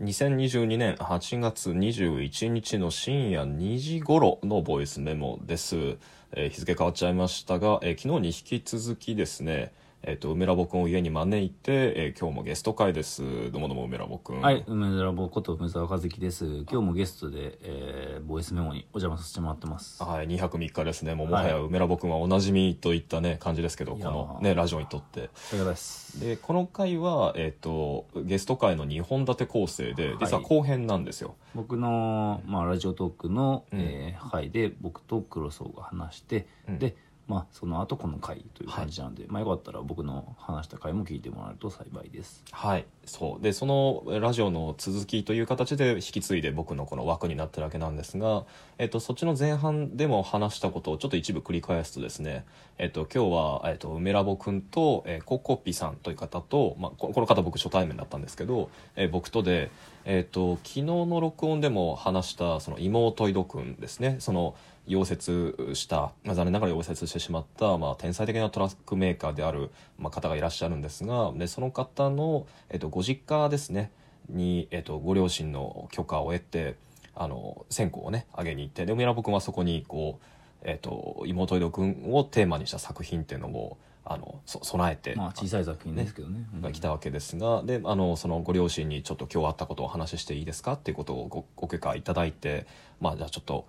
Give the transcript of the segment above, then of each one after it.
2022年8月21日の深夜2時頃のボイスメモです。えー日付変わっちゃいましたが、えー昨日に引き続きですね、えっ、と、梅ラボくんを家に招いて、えー今日もゲスト会です。どうもどうも梅ラボくん。はい、梅田ラボこと梅沢和樹です。今日もゲストで、えー、ボイスメモにお邪魔させてもらってます。はい、2泊3日ですね。もうもはや梅ラボくんはおなじみといったね、感じですけど、このね、ラジオにとって。ありがとうございます。で、この回は、えっ、と、ゲスト会の2本立て構成で、実は後編なんですよ。僕の、まあ、ラジオトークの、うんえー回で僕と黒荘が話して、うんで、まあ、その後この回という感じなんで、まあ、よかったら僕の話した回も聞いてもらえると幸いです。はい、そう。でそのラジオの続きという形で引き継いで僕のこの枠になってるわけなんですが、えっと、そっちの前半でも話したことをちょっと一部繰り返すとですね、えっと、今日は、えっと、梅ラボくんと、えーコッコッピさんという方と、まあ、ここの方僕初対面だったんですけど、えー僕とで、えっと、昨日の録音でも話したその妹井戸くんですね。その溶接した、まあ、残念ながら溶接してしまった、まあ、天才的なトラックメーカーである、まあ、方がいらっしゃるんですがでその方の、えっと、ご実家ですねに、えっと、ご両親の許可を得てあの線香をねあげに行ってで梅ラボ君はそこにこう、えっと、妹井戸君をテーマにした作品っていうのをあのそ備えて、まあ、小さい作品ですけどね。うんが来たわけですが、であのそのご両親にちょっと今日あったことをお話ししていいですかっていうことをごご許可いただいてまあじゃあちょっとは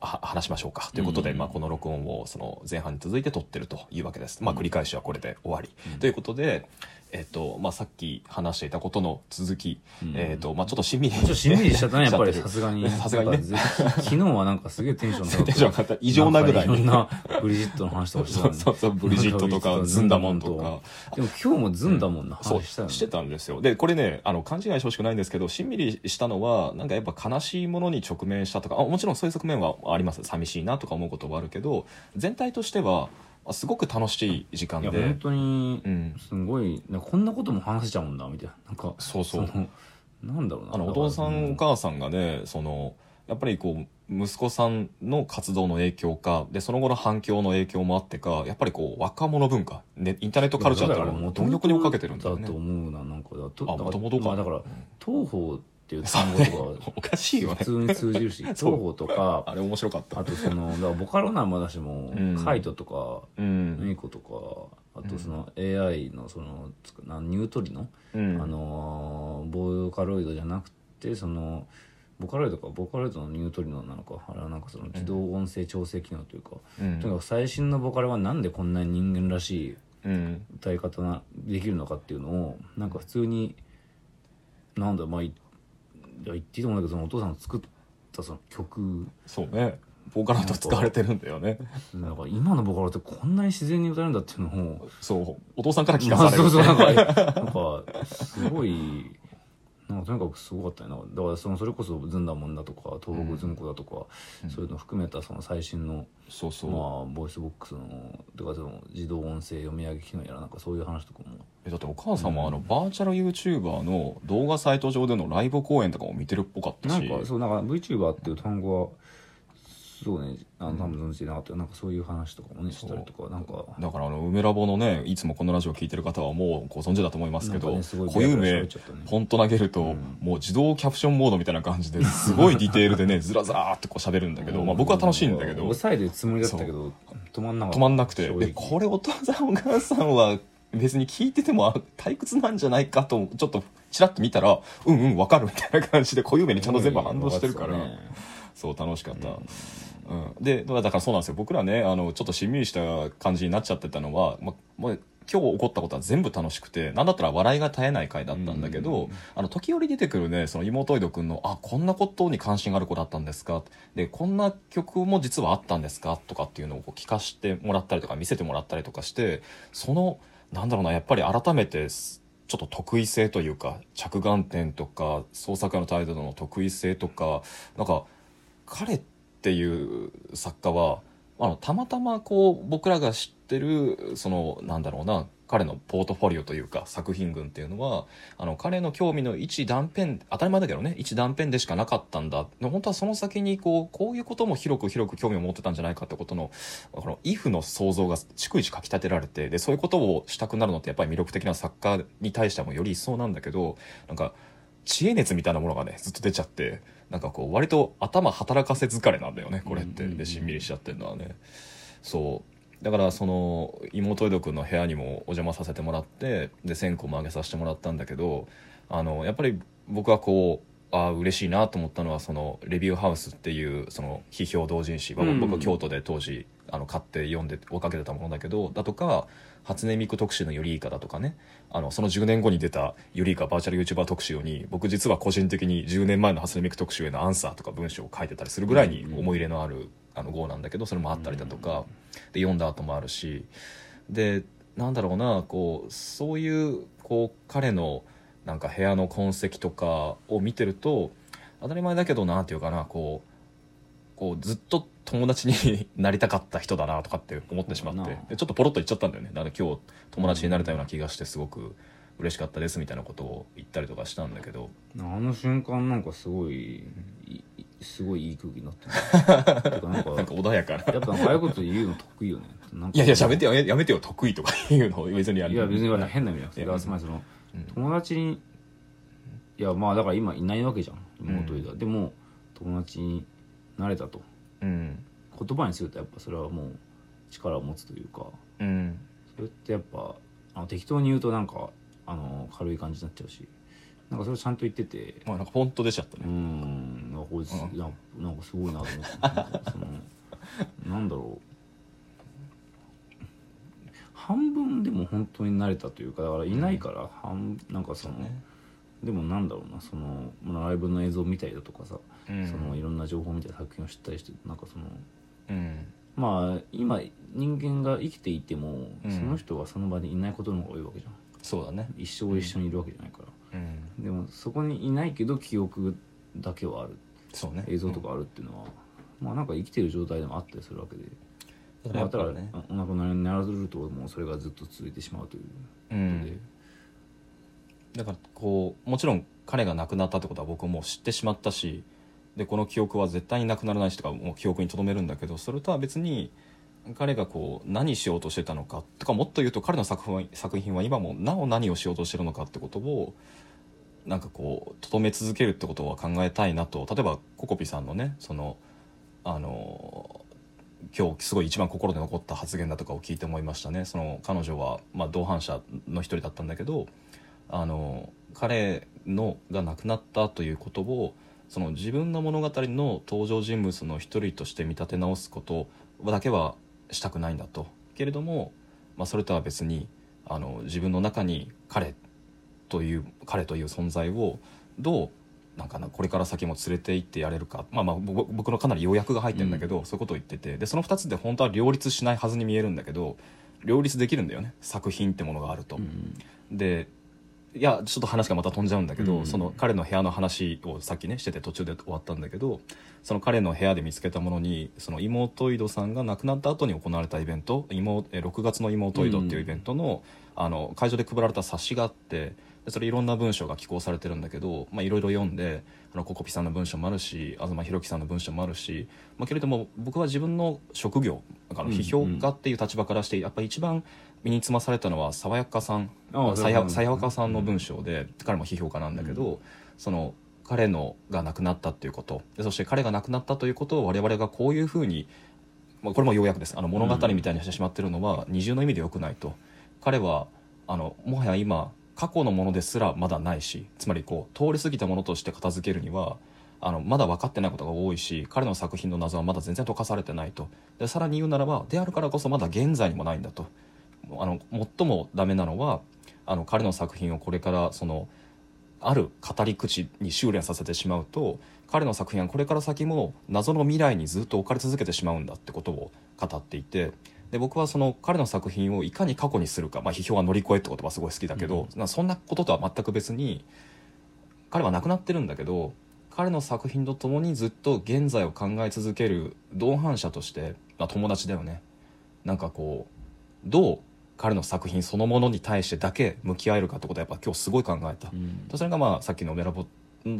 話しましょうか。ということで、うん。まあ、この録音をその前半に続いて撮ってるというわけです、まあ、繰り返しはこれで終わり、ということで、えっとまあ、さっき話していたことの続き、うん。えっとまあ、ちょっとしんみりちょっとしんみりしちゃったね、やっぱりさすがに。さすがにね。昨日はなんかすげえテンション高テンション上がった。異常なぐらい。いろんなブリジットの話とかしてたそうそうそうブリジットとかずんだもんとか。でも今日もずんだもんなそう話したよね。してたんですよ。でこれねあの勘違いしてほしくないんですけどしんみりしたのはなんかやっぱ悲しいものに直面したとかあもちろんそういう側面はあります。寂しいなとか思うことはあるけど全体としてはあすごく楽しい時間いや、で本当にう、ん、すごい、なんかこんなことも話せちゃうんだ、みたいな。なんか、そうそうのなんだろうな。あのお父さんおか母さんがねそのやっぱりこう息子さんの活動の影響かでその後の反響の影響もあってかやっぱりこう若者文化、ね、インターネットカルチャーってのは貪欲に追っかけてるんだよねだと思うな、なんかだと。あ元々かまあだから、東方っていう単語とか、おかしいよね。普通に通じるし、東方とか、あれ面白かった。あとその、だからボカロなんもだしもうん、カイトとか、うん。メイコとか、あとその AI のその、つくなニュートリノ、うん。あのーボーカロイドじゃなくてそのボカロイドかボカロイドのニュートリノなのかあれはなんかその自動音声調整機能というか、うん。とにかく最新のボカロはなんでこんなに人間らしいうん。歌い方ができるのかっていうのをなんか普通になんだまあいいや言っていいと思うんだけどそのお父さんが作ったその曲。そうね。ボーカロイド使われてるんだよね。なんか今のボカロってこんなに自然に歌えるんだっていうのを。そう。お父さんから聞かまあされる、そうそうなんかなんかすごいなんかとにかくすごかったよなだからそのそれこそずんだもんだとか東北ずんこだとか、そういうの含めたその最新の、そうそう、まあボイスボックスのとかその自動音声読み上げ機能やらなんかそういう話とかもえだってお母さんもあの、バーチャル YouTuber の動画サイト上でのライブ公演とかも見てるっぽかったし。なんかそうなんか VTuber っていう単語はそうねあの多分存じてなかった。けどなんかそういう話とかもねしたりとかなんか。だからあの梅ラボのねいつもこのラジオ聞いてる方はもうご存知だと思いますけど、固有名ポンと投げると、もう自動キャプションモードみたいな感じですごいディテールでね ずらざーってこう喋るんだけど、まあ、僕は楽しいんだけど抑えてるつもりだったけど止まんな止まんなくて。でこれお父さんお母さんは別に聞いててもあ退屈なんじゃないかとちょっとちらっと見たらうんうんわかるみたいな感じで固有名にちゃんと全部反応してるから、ね。そう楽しかった、うん。でだからそうなんですよ。僕らねあのちょっとしんみりした感じになっちゃってたのは、ま、もう今日起こったことは全部楽しくてなんだったら笑いが絶えない回だったんだけど、あの時折出てくるねその妹井戸君の「あこんなことに関心がある子だったんですか」でこんな曲も実はあったんですか？とかっていうのを聞かせてもらったりとか見せてもらったりとかしてそのなんだろうなやっぱり改めてちょっと得意性というか着眼点とか創作の態度の得意性とかなんか彼っていう作家はあのたまたまこう僕らが知ってるそのなんだろうな彼のポートフォリオというか作品群っていうのはあの彼の興味の一断片当たり前だけどね一断片でしかなかったんだ。で本当はその先にこうこういうことも広く広く興味を持ってたんじゃないかってことのこの「if」の想像が逐一かき立てられてでそういうことをしたくなるのってやっぱり魅力的な作家に対してはもうより一層なんだけどなんか知恵熱みたいなものがねずっと出ちゃってなんかこう割と頭働かせ疲れなんだよねこれって、でしんみりしちゃってるのはね。そうだからその妹井戸君の部屋にもお邪魔させてもらってで線香もあげさせてもらったんだけどあのやっぱり僕はこうああ嬉しいなと思ったのはそのレビューハウスっていうその批評同人誌、まあうん。僕は京都で当時あの買って読んで追いかけてたものだけどだとか初音ミク特集のユリイカだとかね。あのその10年後に出たユリイカバーチャル YouTuber 特集に僕実は個人的に10年前の初音ミク特集へのアンサーとか文章を書いてたりするぐらいに思い入れのあるあの号なんだけどそれもあったりだとかで読んだ後もあるしでなんだろうなこうそういうこう彼のなんか部屋の痕跡とかを見てると当たり前だけどなんていうかなこうこうずっと友達に なりたかった人だなとかって思ってしまってでちょっとポロッと言っちゃったんだよね。だから今日友達になれたような気がしてすごく嬉しかったですみたいなことを言ったりとかしたんだけど。あの瞬間なんかすごいいすごいいい空気になってる。てかなんか なんか穏やかな。やっぱなんかああいうこと言うの得意よね。なんかいやいややめてよ。やめてよ。得意とかいうのを別にやる。いや別に変な意味じゃなくてつまりそのうん。友達にいやまあだから今いないわけじゃん。妹が、でも友達になれたと。うん。言葉にするとやっぱそれはもう力を持つというか。うん。それってやっぱあの適当に言うとなんかあの軽い感じになっちゃうし。なんかそれちゃんと言ってて。まあなんかポンと出ちゃったうねんこいつ、うん。ななんかすごいなと思って。そのなんだろう。半分でも本当に慣れたというかだからいないから半なんかそのね。でもなんだろうなそのまあライブの映像を見たりだとかさ、うん。そのいろんな情報を見たり作品を知ったりしてなんかそのうん。まあ今人間が生きていても、うん。その人がその場にいないことの方が多いわけじゃん。そうだね。一生一緒にいるわけじゃないから、うん。でもそこにいないけど記憶だけはあるそうね。映像とかあるっていうのは、まあなんか生きてる状態でもあったりするわけで。だからねお亡くなりになられるともうそれがずっと続いてしまうといううことで、んだからこうもちろん彼が亡くなったってことは僕ももう知ってしまったしでこの記憶は絶対になくならないしとかもう記憶に留めるんだけどそれとは別に彼がこう何しようとしてたのかとかもっと言うと彼の作品は作品は今もなお何をしようとしてるのかってことをなんかこう留め続けるってことは考えたいなと。例えばココピさんのねそのあの今日すごい一番心で残った発言だとかを聞いて思いましたね。その彼女は、まあ、同伴者の一人だったんだけどあの彼のが亡くなったということをその自分の物語の登場人物の一人として見立て直すことだけはしたくないんだと。けれども、まあ、それとは別にあの自分の中に彼という彼という存在をどうなんかなこれから先も連れて行ってやれるか、まあ、まあぼ僕のかなり要約が入ってるんだけど、そういうことを言ってて。でその2つで本当は両立しないはずに見えるんだけど両立できるんだよね作品ってものがあると。うんでいやちょっと話がまた飛んじゃうんだけど、うんその彼の部屋の話をさっきねしてて途中で終わったんだけどその彼の部屋で見つけたものにその妹井戸さんが亡くなった後に行われたイベント妹え6月の妹井戸っていうイベントの,、あの会場で配られた冊子があってでそれいろんな文章が寄稿されてるんだけどまあいろいろ読んであのココピさんの文章もあるし東博樹さんの文章もあるし、まあ、けれども僕は自分の職業だから批評家っていう立場からしてやっぱり一番身につまされたのは爽やかさんさやかさんの文章で、彼も批評家なんだけど、その彼のが亡くなったっていうこと。でそして彼が亡くなったということを我々がこういうふうに、まあ、これも要約です。あの物語みたいにしてしまってるのは二重の意味でよくないと。彼はあのもはや今過去のものですらまだないしつまりこう通り過ぎたものとして片付けるにはあのまだ分かってないことが多いし彼の作品の謎はまだ全然解かされてないと。でさらに言うならばであるからこそまだ現在にもないんだと。あの最もダメなのはあの彼の作品をこれからそのある語り口に修練させてしまうと彼の作品はこれから先も謎の未来にずっと置かれ続けてしまうんだってことを語っていてで僕はその彼の作品をいかに過去にするか、まあ、批評は乗り越えって言葉すごい好きだけど、なそんなこととは全く別に彼は亡くなってるんだけど彼の作品とともにずっと現在を考え続ける同伴者として、まあ、友達だよね。なんかこうどう彼の作品そのものに対してだけ向き合えるかってことはやっぱ今日すごい考えた、うん。それがまあさっきのメラボ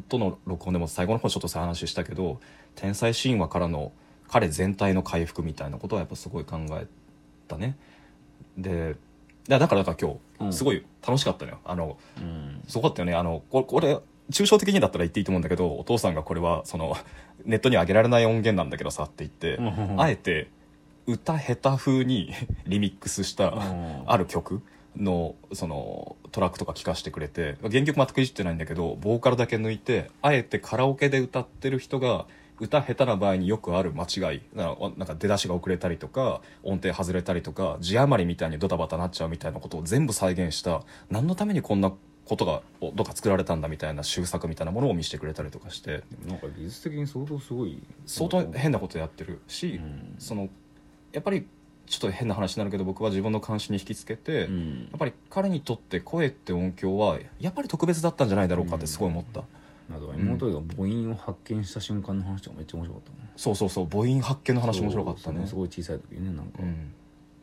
との録音でも最後の方ちょっとそういう話したけど天才神話からの彼全体の回復みたいなことはやっぱすごい考えたね。でだからだから今うん。日すごい楽しかったのよ、あのうん。すごかったよね。あのこれこれ抽象的にだったら言っていいと思うんだけどお父さんがこれはその ネットに上げられない音源なんだけどさって言って、うん。あえて歌下手風に リミックスしたん。ある曲のそのトラックとか聴かせてくれて原曲全くいじってないんだけどボーカルだけ抜いてあえてカラオケで歌ってる人が歌下手な場合によくある間違い。ななんか出だしが遅れたりとか音程外れたりとか字余りみたいにドタバタなっちゃうみたいなことを全部再現した。何のためにこんなことがどっか作られたんだみたいな修作みたいなものを見せてくれたりとかして。なんか技術的に相当すごい相当変なことやってるし、うん。そのやっぱりちょっと変な話になるけど僕は自分の関心に引きつけて、うん。やっぱり彼にとって声って音響はやっぱり特別だったんじゃないだろうかってすごい思った、あとは妹が母音を発見した瞬間の話とかめっちゃ面白かったもん。そうそうそう母音発見の話面白かったね。すごい小さい時にねなんかうん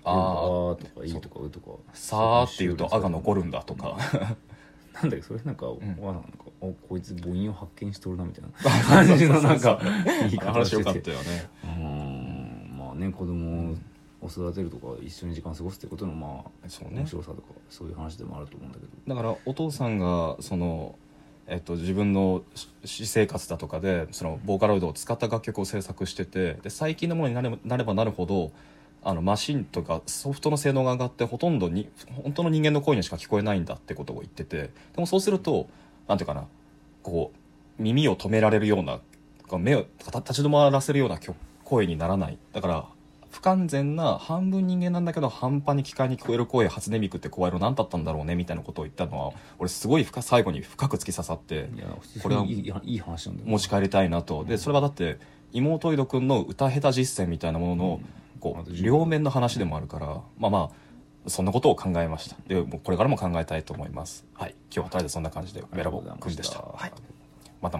ああー。とかいいとかうとかあさあって言うと「あ」が残るんだとか。なんだっけそれなんか、ん。わなんかおこいつ母音を発見しとるなみたいな 感じのなんかいい方話よかってたよね。うーん。まあね子供を育てるとか一緒に時間過ごすってことのまあそうね。面白さとかそういう話でもあると思うんだけど。だからお父さんがその、えっと、自分の私生活だとかでそのボーカロイドを使った楽曲を制作しててで最近のものになればなればなるほどあのマシンとかソフトの性能が上がってほとんどに本当の人間の声にしか聞こえないんだってことを言っててでもそうするとなんていうかなこう耳を止められるような目を立ち止まらせるような声にならない。だから不完全な半分人間なんだけど半端に機械に聞こえる声初音ミクって怖いの何だったんだろうねみたいなことを言ったのは俺すごい深最後に深く突き刺さっていこれはいい話なんだ持ち帰りたいなとでそれはだって妹井戸君の歌下手実践みたいなもののこう両面の話でもあるからまあまあそんなことを考えましたでもこれからも考えたいと思いますはい今日はとりあえずそんな感じでベラボくんでしたはい